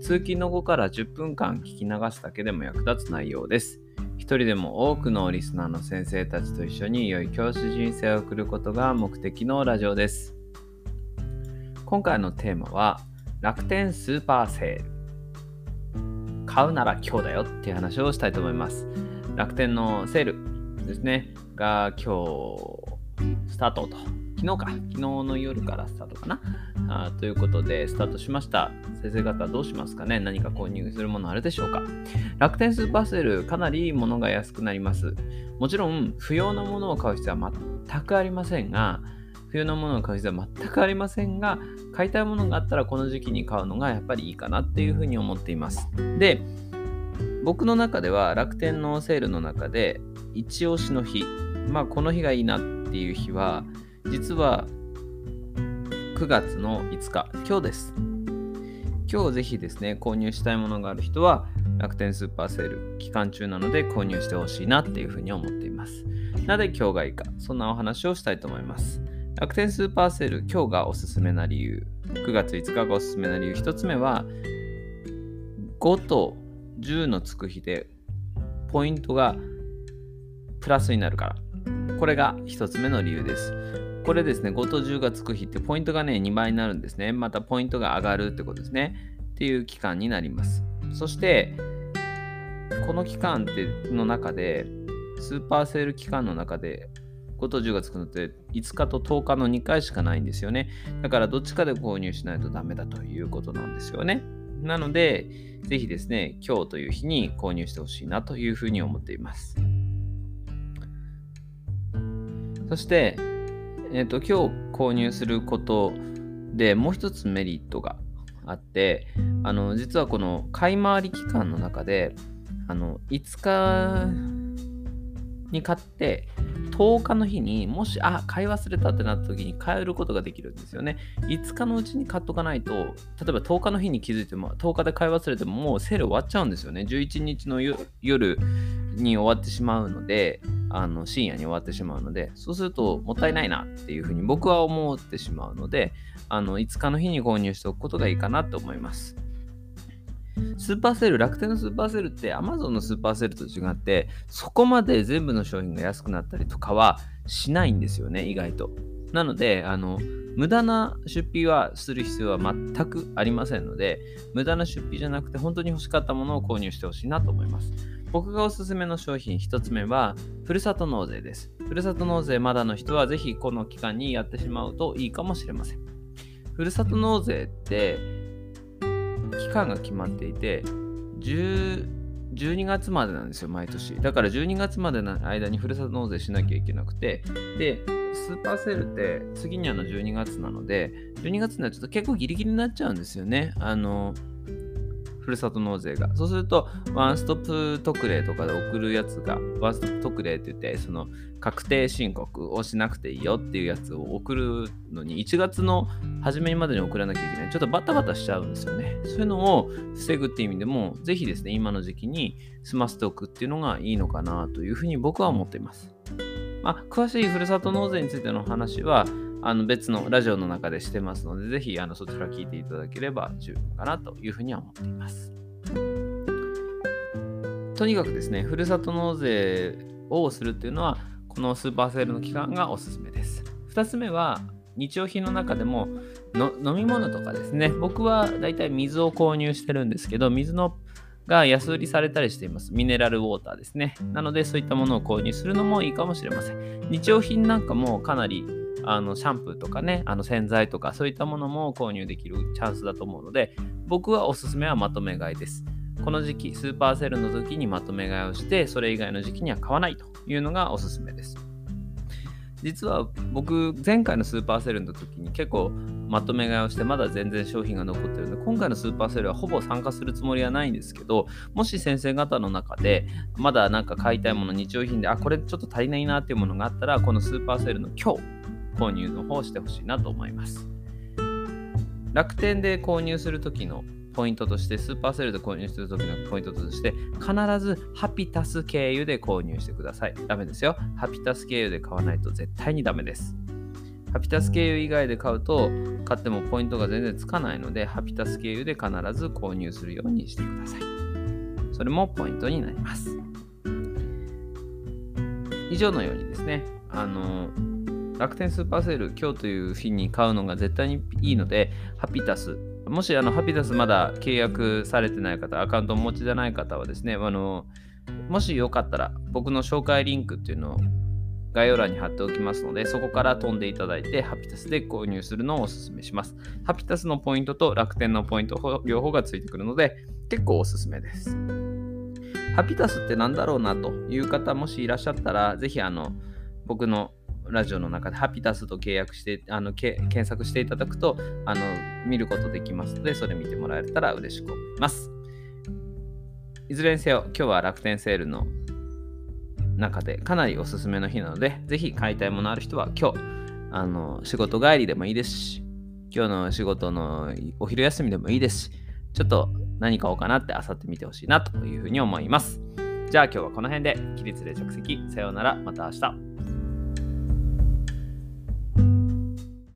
通勤の後から10分間聞き流すだけでも役立つ内容です。一人でも多くのリスナーの先生たちと一緒に良い教師人生を送ることが目的のラジオです。今回のテーマは楽天スーパーセール。買うなら今日だよっていう話をしたいと思います。楽天のセールですね、が今日スタートと。昨日か、昨日の夜からスタートかな。あということで、スタートしました。先生方どうしますかね何か購入するものあるでしょうか楽天スーパーセール、かなり物が安くなります。もちろん、不要なものを買う必要は全くありませんが、不要なものを買う必要は全くありませんが、買いたいものがあったらこの時期に買うのがやっぱりいいかなっていうふうに思っています。で、僕の中では楽天のセールの中で、一押しの日、まあこの日がいいなっていう日は、実は9月の5日、今日です。今日ぜひですね、購入したいものがある人は、楽天スーパーセール期間中なので購入してほしいなっていうふうに思っています。なぜ今日がいいか、そんなお話をしたいと思います。楽天スーパーセール、今日がおすすめな理由、9月5日がおすすめな理由、1つ目は、5と10のつく日で、ポイントがプラスになるから。これが1つ目の理由です。これですね、5と10がつく日ってポイントがね、2倍になるんですね。またポイントが上がるってことですね。っていう期間になります。そして、この期間っての中で、スーパーセール期間の中で、5と10がつくのって5日と10日の2回しかないんですよね。だからどっちかで購入しないとダメだということなんですよね。なので、ぜひですね、今日という日に購入してほしいなというふうに思っています。そして、えーと、今日購入することでもう一つメリットがあってあの実はこの買い回り期間の中であの5日に買って10日の日にもしあ買い忘れたってなった時に買えることができるんですよね。5日のうちに買っとかないと例えば10日の日に気づいても10日で買い忘れてももうセール終わっちゃうんですよね。11日の夜に終わってしまうのであの深夜に終わってしまうのでそうするともったいないなっていうふうに僕は思ってしまうのであの5日の日に購入しておくことがいいかなと思います。スーパーセール楽天のスーパーセールって Amazon のスーパーセールと違ってそこまで全部の商品が安くなったりとかはしないんですよね意外となのであの無駄な出費はする必要は全くありませんので無駄な出費じゃなくて本当に欲しかったものを購入してほしいなと思います僕がおすすめの商品1つ目は、ふるさと納税です。ふるさと納税まだの人はぜひこの期間にやってしまうといいかもしれません。ふるさと納税って期間が決まっていて、12月までなんですよ、毎年。だから12月までの間にふるさと納税しなきゃいけなくて、で、スーパーセールって次にあの12月なので、12月にはちょっと結構ギリギリになっちゃうんですよね。あの、ふるさと納税が。そうすると、ワンストップ特例とかで送るやつが、ワンストップ特例って言って、その確定申告をしなくていいよっていうやつを送るのに、1月の初めにまでに送らなきゃいけない。ちょっとバタバタしちゃうんですよね。そういうのを防ぐっていう意味でも、ぜひですね、今の時期に済ませておくっていうのがいいのかなというふうに僕は思っています。まあ、詳しいふるさと納税についての話は、あの別のラジオの中でしてますので、ぜひあのそちら聞いていただければ十分かなというふうには思っています。とにかくですね、ふるさと納税をするっていうのは、このスーパーセールの期間がおすすめです。2つ目は、日用品の中でも飲み物とかですね、僕はだいたい水を購入してるんですけど、水のが安売りされたりしています。ミネラルウォーターですね。なので、そういったものを購入するのもいいかもしれません。日用品なんかもかなりあのシャンプーとかね、あの洗剤とかそういったものも購入できるチャンスだと思うので、僕はおすすめはまとめ買いです。この時期、スーパーセールの時にまとめ買いをして、それ以外の時期には買わないというのがおすすめです。実は僕前回のスーパーセルの時に結構まとめ買いをしてまだ全然商品が残ってるので今回のスーパーセールはほぼ参加するつもりはないんですけどもし先生方の中でまだなんか買いたいもの日用品であこれちょっと足りないなっていうものがあったらこのスーパーセールの今日購入の方をしてほしいなと思います楽天で購入する時のポイントとして、スーパーセールで購入するときのポイントとして、必ずハピタス経由で購入してください。ダメですよ。ハピタス経由で買わないと絶対にダメです。ハピタス経由以外で買うと、買ってもポイントが全然つかないので、ハピタス経由で必ず購入するようにしてください。それもポイントになります。以上のようにですね、あの、楽天スーパーセール、今日という日に買うのが絶対にいいので、ハピタスもしあのハピタスまだ契約されてない方、アカウントお持ちじゃない方はですね、あのもしよかったら僕の紹介リンクっていうのを概要欄に貼っておきますので、そこから飛んでいただいて、ハピタスで購入するのをお勧めします。ハピタスのポイントと楽天のポイント両方がついてくるので、結構おすすめです。ハピタスって何だろうなという方、もしいらっしゃったら、ぜひあの僕のラジオの中でハピタスと契約して、あの検索していただくと、あの見ることできますので、それ見てもらえたら嬉しく思います。いずれにせよ、今日は楽天セールの中でかなりおすすめの日なので、ぜひ買いたいものある人は今日、あの仕事帰りでもいいですし、今日の仕事のお昼休みでもいいですし、ちょっと何買おうかなってあさって見てほしいなというふうに思います。じゃあ今日はこの辺で起立で着席。さようなら。また明日。